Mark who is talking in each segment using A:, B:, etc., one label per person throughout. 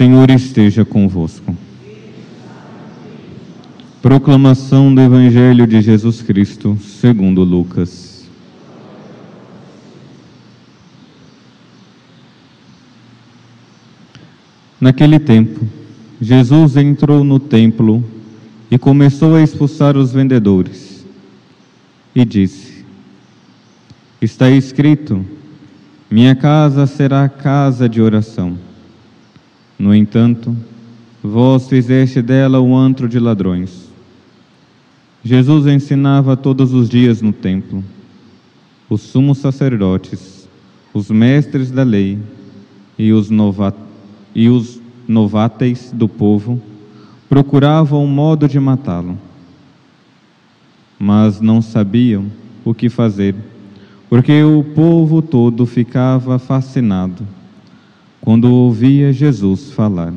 A: Senhor esteja convosco. Proclamação do Evangelho de Jesus Cristo, segundo Lucas. Naquele tempo, Jesus entrou no templo e começou a expulsar os vendedores. E disse: Está escrito: Minha casa será casa de oração. No entanto, vós fizeste dela um antro de ladrões. Jesus ensinava todos os dias no templo. Os sumos sacerdotes, os mestres da lei e os, novat e os nováteis do povo procuravam um modo de matá-lo. Mas não sabiam o que fazer, porque o povo todo ficava fascinado quando ouvia Jesus falar.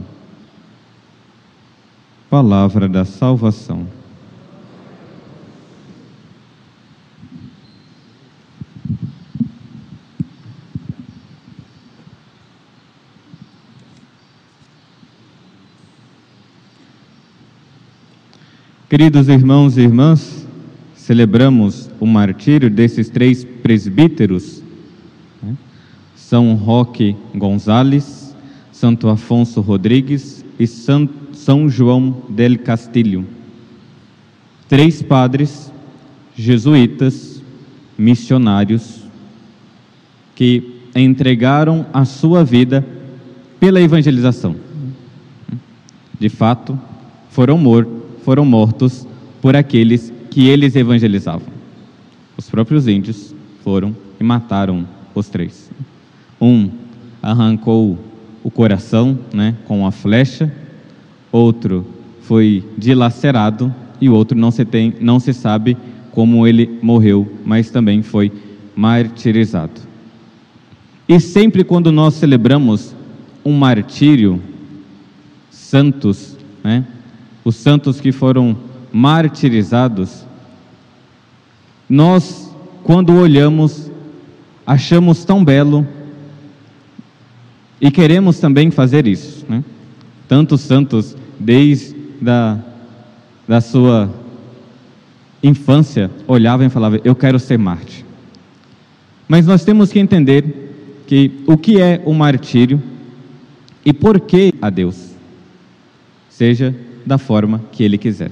A: Palavra da salvação. Queridos irmãos e irmãs, celebramos o martírio desses três presbíteros? São Roque Gonzales, Santo Afonso Rodrigues e São, João del Castilho. Três padres jesuítas, missionários, que entregaram a sua vida pela evangelização. De fato, foram mortos foram mortos por aqueles que eles evangelizavam. Os próprios índios foram e mataram os três. Um arrancou o coração né, com a flecha, outro foi dilacerado e o outro não se, tem, não se sabe como ele morreu, mas também foi martirizado. E sempre quando nós celebramos um martírio, santos, né, os santos que foram martirizados, nós, quando olhamos, achamos tão belo e queremos também fazer isso. Né? Tantos santos, desde a da sua infância, olhavam e falavam: Eu quero ser Marte. Mas nós temos que entender que o que é o martírio e por que a Deus. Seja da forma que ele quiser.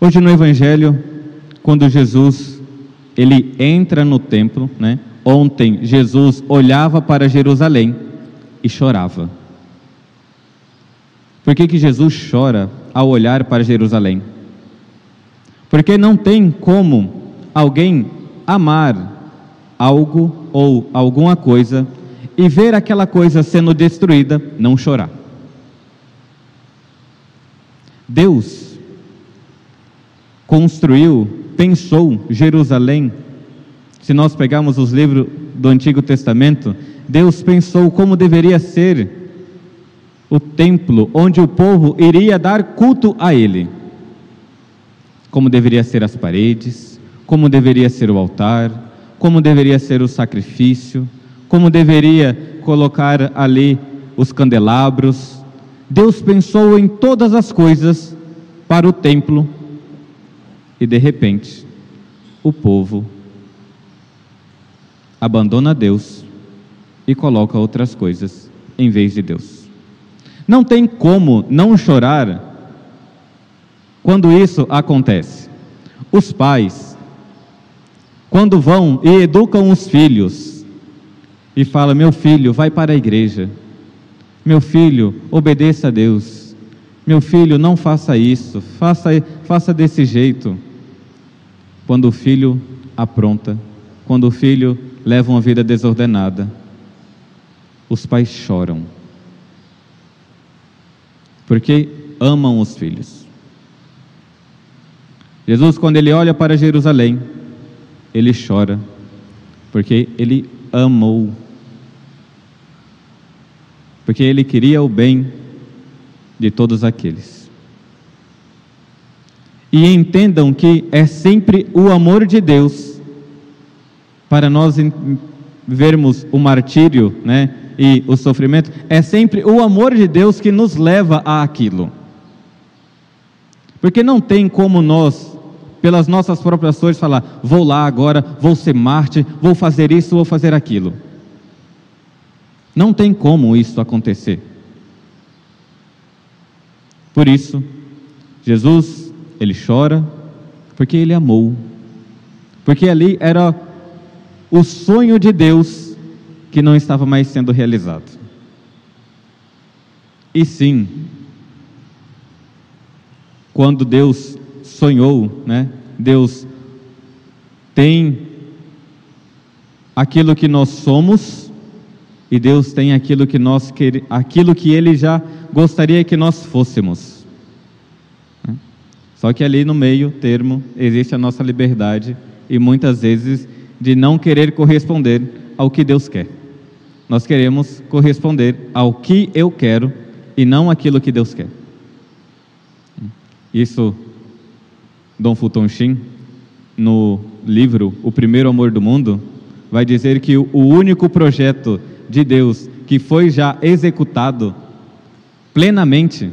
A: Hoje no Evangelho, quando Jesus ele entra no templo, né? Ontem Jesus olhava para Jerusalém e chorava. Por que, que Jesus chora ao olhar para Jerusalém? Porque não tem como alguém amar algo ou alguma coisa e ver aquela coisa sendo destruída, não chorar. Deus construiu, pensou Jerusalém. Se nós pegarmos os livros do Antigo Testamento, Deus pensou como deveria ser o templo onde o povo iria dar culto a Ele. Como deveria ser as paredes, como deveria ser o altar, como deveria ser o sacrifício, como deveria colocar ali os candelabros, Deus pensou em todas as coisas para o templo e de repente o povo abandona Deus e coloca outras coisas em vez de Deus. Não tem como não chorar quando isso acontece. Os pais, quando vão e educam os filhos, e fala: Meu filho, vai para a igreja meu filho, obedeça a Deus. Meu filho, não faça isso, faça, faça desse jeito. Quando o filho apronta, quando o filho leva uma vida desordenada, os pais choram. Porque amam os filhos. Jesus, quando ele olha para Jerusalém, ele chora, porque ele amou porque ele queria o bem de todos aqueles. E entendam que é sempre o amor de Deus para nós vermos o martírio, né, e o sofrimento, é sempre o amor de Deus que nos leva a aquilo. Porque não tem como nós, pelas nossas próprias forças, falar: vou lá agora, vou ser Marte, vou fazer isso, vou fazer aquilo. Não tem como isso acontecer. Por isso, Jesus, ele chora, porque ele amou. Porque ali era o sonho de Deus que não estava mais sendo realizado. E sim, quando Deus sonhou, né? Deus tem aquilo que nós somos e Deus tem aquilo que nós quer, aquilo que ele já gostaria que nós fôssemos. Só que ali no meio termo existe a nossa liberdade e muitas vezes de não querer corresponder ao que Deus quer. Nós queremos corresponder ao que eu quero e não aquilo que Deus quer. Isso, Dom Fulton Sheen, no livro O Primeiro Amor do Mundo, vai dizer que o único projeto de Deus que foi já executado plenamente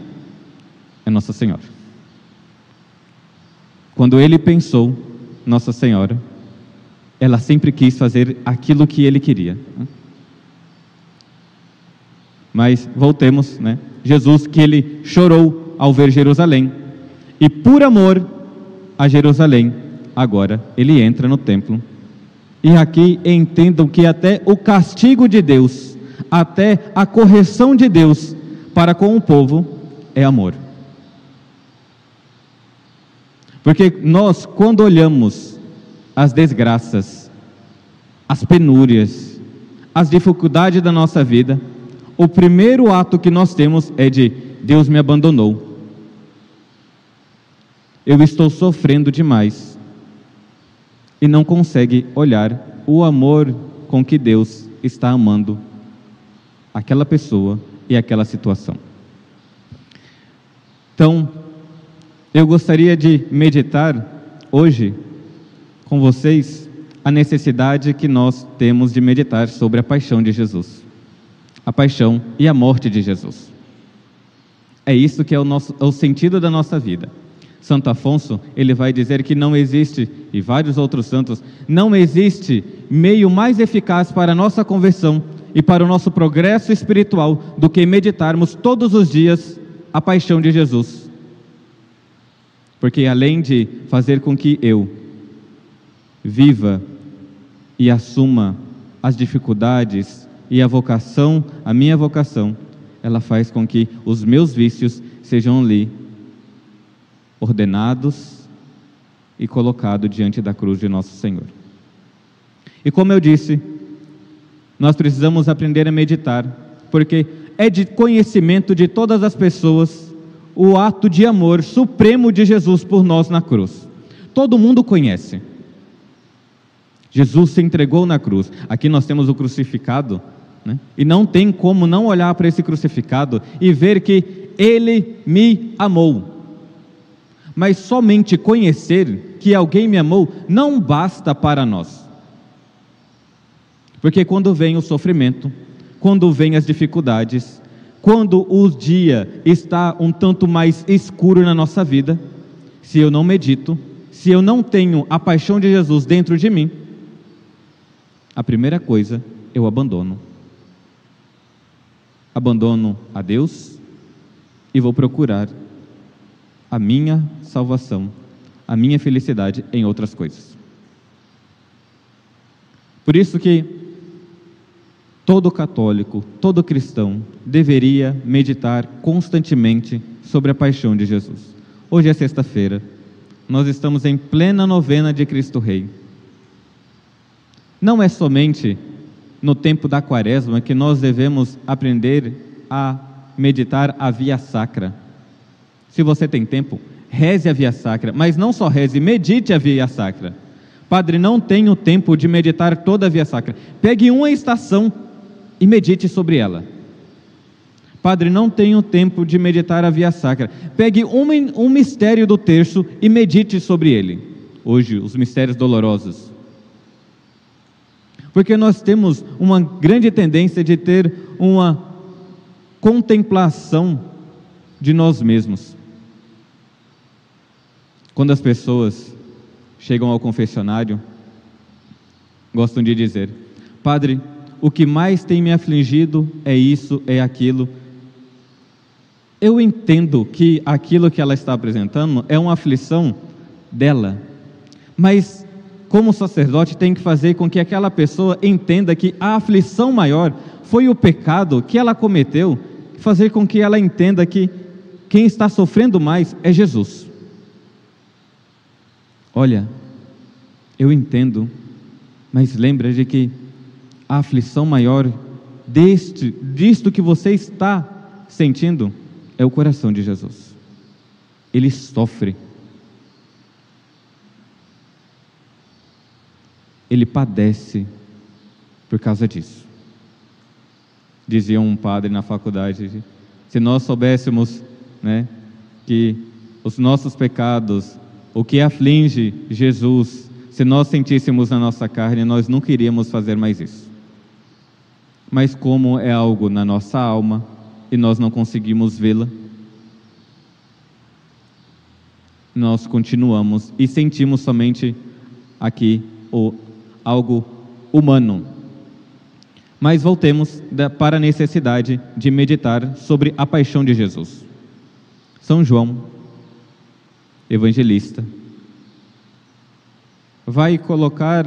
A: é Nossa Senhora. Quando ele pensou Nossa Senhora, ela sempre quis fazer aquilo que ele queria. Mas voltemos, né? Jesus que ele chorou ao ver Jerusalém e por amor a Jerusalém, agora ele entra no templo. E aqui entendam que até o castigo de Deus, até a correção de Deus para com o povo é amor. Porque nós, quando olhamos as desgraças, as penúrias, as dificuldades da nossa vida, o primeiro ato que nós temos é de Deus me abandonou eu estou sofrendo demais. E não consegue olhar o amor com que Deus está amando aquela pessoa e aquela situação. Então, eu gostaria de meditar hoje com vocês a necessidade que nós temos de meditar sobre a paixão de Jesus, a paixão e a morte de Jesus. É isso que é o, nosso, é o sentido da nossa vida. Santo Afonso, ele vai dizer que não existe, e vários outros santos, não existe meio mais eficaz para a nossa conversão e para o nosso progresso espiritual do que meditarmos todos os dias a paixão de Jesus. Porque além de fazer com que eu viva e assuma as dificuldades e a vocação, a minha vocação, ela faz com que os meus vícios sejam ali ordenados e colocados diante da cruz de nosso Senhor. E como eu disse, nós precisamos aprender a meditar, porque é de conhecimento de todas as pessoas o ato de amor supremo de Jesus por nós na cruz. Todo mundo conhece. Jesus se entregou na cruz. Aqui nós temos o crucificado, né? e não tem como não olhar para esse crucificado e ver que ele me amou mas somente conhecer que alguém me amou não basta para nós. Porque quando vem o sofrimento, quando vem as dificuldades, quando o dia está um tanto mais escuro na nossa vida, se eu não medito, se eu não tenho a paixão de Jesus dentro de mim, a primeira coisa eu abandono. Abandono a Deus e vou procurar a minha salvação, a minha felicidade em outras coisas. Por isso que todo católico, todo cristão deveria meditar constantemente sobre a paixão de Jesus. Hoje é sexta-feira, nós estamos em plena novena de Cristo Rei. Não é somente no tempo da quaresma que nós devemos aprender a meditar a via sacra, se você tem tempo, reze a via sacra, mas não só reze, medite a via sacra. Padre, não tenho tempo de meditar toda a via sacra. Pegue uma estação e medite sobre ela. Padre, não tenho tempo de meditar a via sacra. Pegue um, um mistério do terço e medite sobre ele. Hoje, os mistérios dolorosos. Porque nós temos uma grande tendência de ter uma contemplação de nós mesmos. Quando as pessoas chegam ao confessionário, gostam de dizer: Padre, o que mais tem me afligido é isso, é aquilo. Eu entendo que aquilo que ela está apresentando é uma aflição dela, mas como sacerdote, tem que fazer com que aquela pessoa entenda que a aflição maior foi o pecado que ela cometeu, fazer com que ela entenda que quem está sofrendo mais é Jesus. Olha, eu entendo, mas lembra de que a aflição maior deste, disto que você está sentindo é o coração de Jesus. Ele sofre ele padece por causa disso. Dizia um padre na faculdade: se nós soubéssemos né, que os nossos pecados, o que aflige Jesus, se nós sentíssemos na nossa carne, nós nunca iríamos fazer mais isso. Mas como é algo na nossa alma e nós não conseguimos vê-la, nós continuamos e sentimos somente aqui o algo humano. Mas voltemos para a necessidade de meditar sobre a paixão de Jesus. São João, evangelista, vai colocar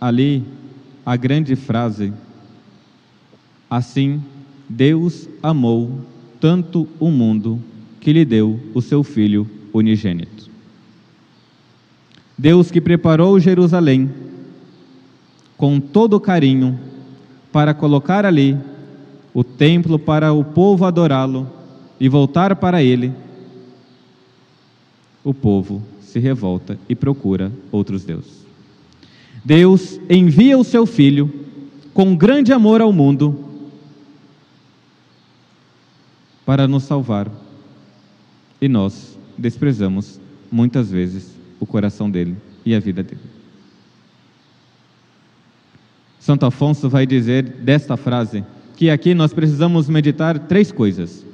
A: ali a grande frase: Assim Deus amou tanto o mundo que lhe deu o seu Filho unigênito. Deus que preparou Jerusalém com todo carinho para colocar ali o templo para o povo adorá-lo e voltar para ele, o povo se revolta e procura outros deuses. Deus envia o seu filho com grande amor ao mundo para nos salvar. E nós desprezamos muitas vezes o coração dele e a vida dele. Santo Afonso vai dizer desta frase que aqui nós precisamos meditar três coisas.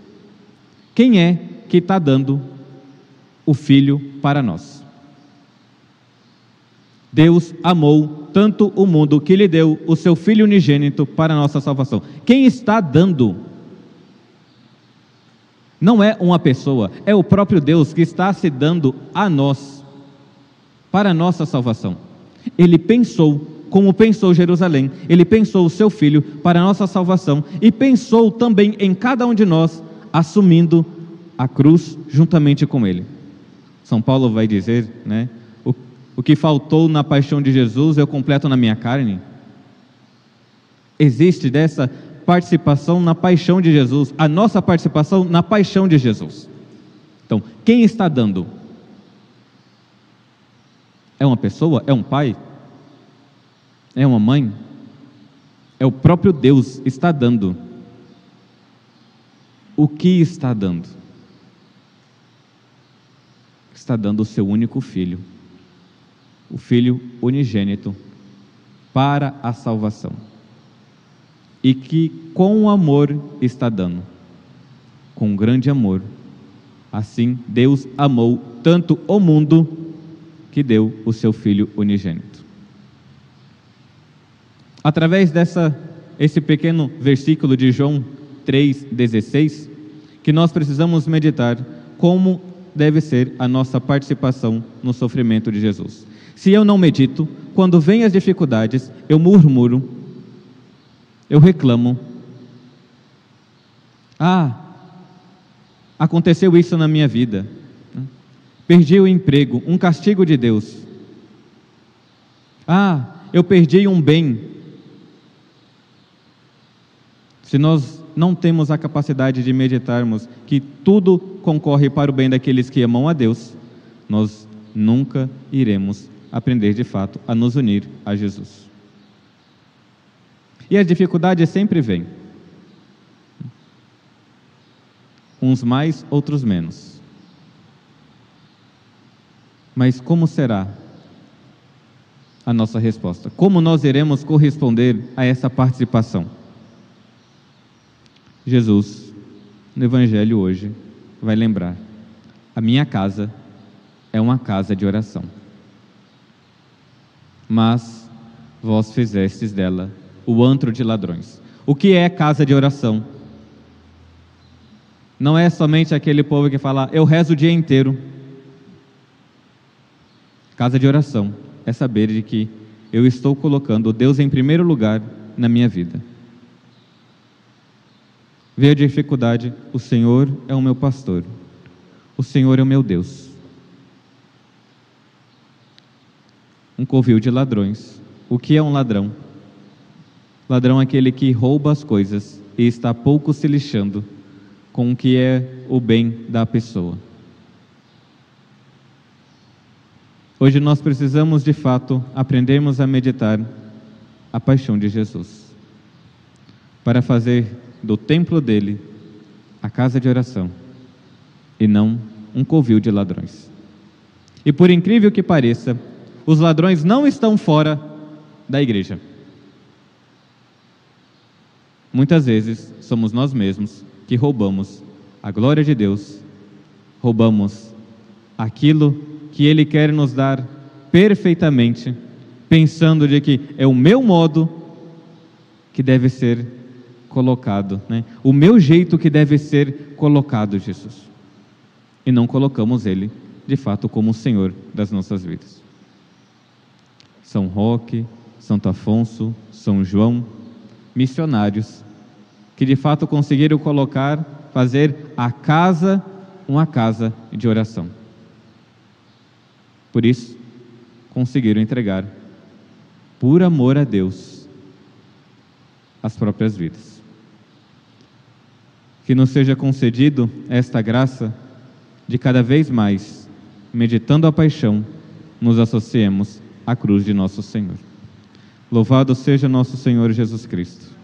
A: Quem é que está dando o Filho para nós? Deus amou tanto o mundo que lhe deu o seu Filho unigênito para a nossa salvação. Quem está dando? Não é uma pessoa, é o próprio Deus que está se dando a nós para a nossa salvação. Ele pensou como pensou Jerusalém, ele pensou o seu filho para a nossa salvação e pensou também em cada um de nós, assumindo a cruz juntamente com ele. São Paulo vai dizer, né? O, o que faltou na paixão de Jesus eu completo na minha carne. Existe dessa participação na paixão de Jesus, a nossa participação na paixão de Jesus. Então, quem está dando? É uma pessoa? É um pai? É uma mãe? É o próprio Deus está dando. O que está dando? Está dando o seu único filho, o filho unigênito, para a salvação. E que com amor está dando, com grande amor. Assim, Deus amou tanto o mundo que deu o seu filho unigênito através dessa esse pequeno versículo de João 3:16, que nós precisamos meditar como deve ser a nossa participação no sofrimento de Jesus. Se eu não medito, quando vêm as dificuldades, eu murmuro, eu reclamo. Ah, aconteceu isso na minha vida. Perdi o emprego, um castigo de Deus. Ah, eu perdi um bem, se nós não temos a capacidade de meditarmos que tudo concorre para o bem daqueles que amam a Deus, nós nunca iremos aprender de fato a nos unir a Jesus. E as dificuldades sempre vêm. Uns mais, outros menos. Mas como será a nossa resposta. Como nós iremos corresponder a essa participação? Jesus, no Evangelho hoje, vai lembrar: a minha casa é uma casa de oração. Mas vós fizestes dela o antro de ladrões. O que é casa de oração? Não é somente aquele povo que fala, eu rezo o dia inteiro. Casa de oração é saber de que eu estou colocando Deus em primeiro lugar na minha vida. Veio a dificuldade, o Senhor é o meu pastor, o Senhor é o meu Deus. Um covil de ladrões. O que é um ladrão? Ladrão é aquele que rouba as coisas e está pouco se lixando com o que é o bem da pessoa. Hoje nós precisamos de fato aprendermos a meditar a paixão de Jesus, para fazer do templo dele a casa de oração e não um covil de ladrões. E por incrível que pareça, os ladrões não estão fora da igreja. Muitas vezes somos nós mesmos que roubamos a glória de Deus, roubamos aquilo que Ele quer nos dar perfeitamente, pensando de que é o meu modo que deve ser colocado, né? o meu jeito que deve ser colocado, Jesus. E não colocamos Ele, de fato, como o Senhor das nossas vidas. São Roque, Santo Afonso, São João, missionários, que de fato conseguiram colocar, fazer a casa uma casa de oração. Por isso, conseguiram entregar, por amor a Deus, as próprias vidas. Que nos seja concedido esta graça de cada vez mais, meditando a paixão, nos associemos à cruz de nosso Senhor. Louvado seja nosso Senhor Jesus Cristo.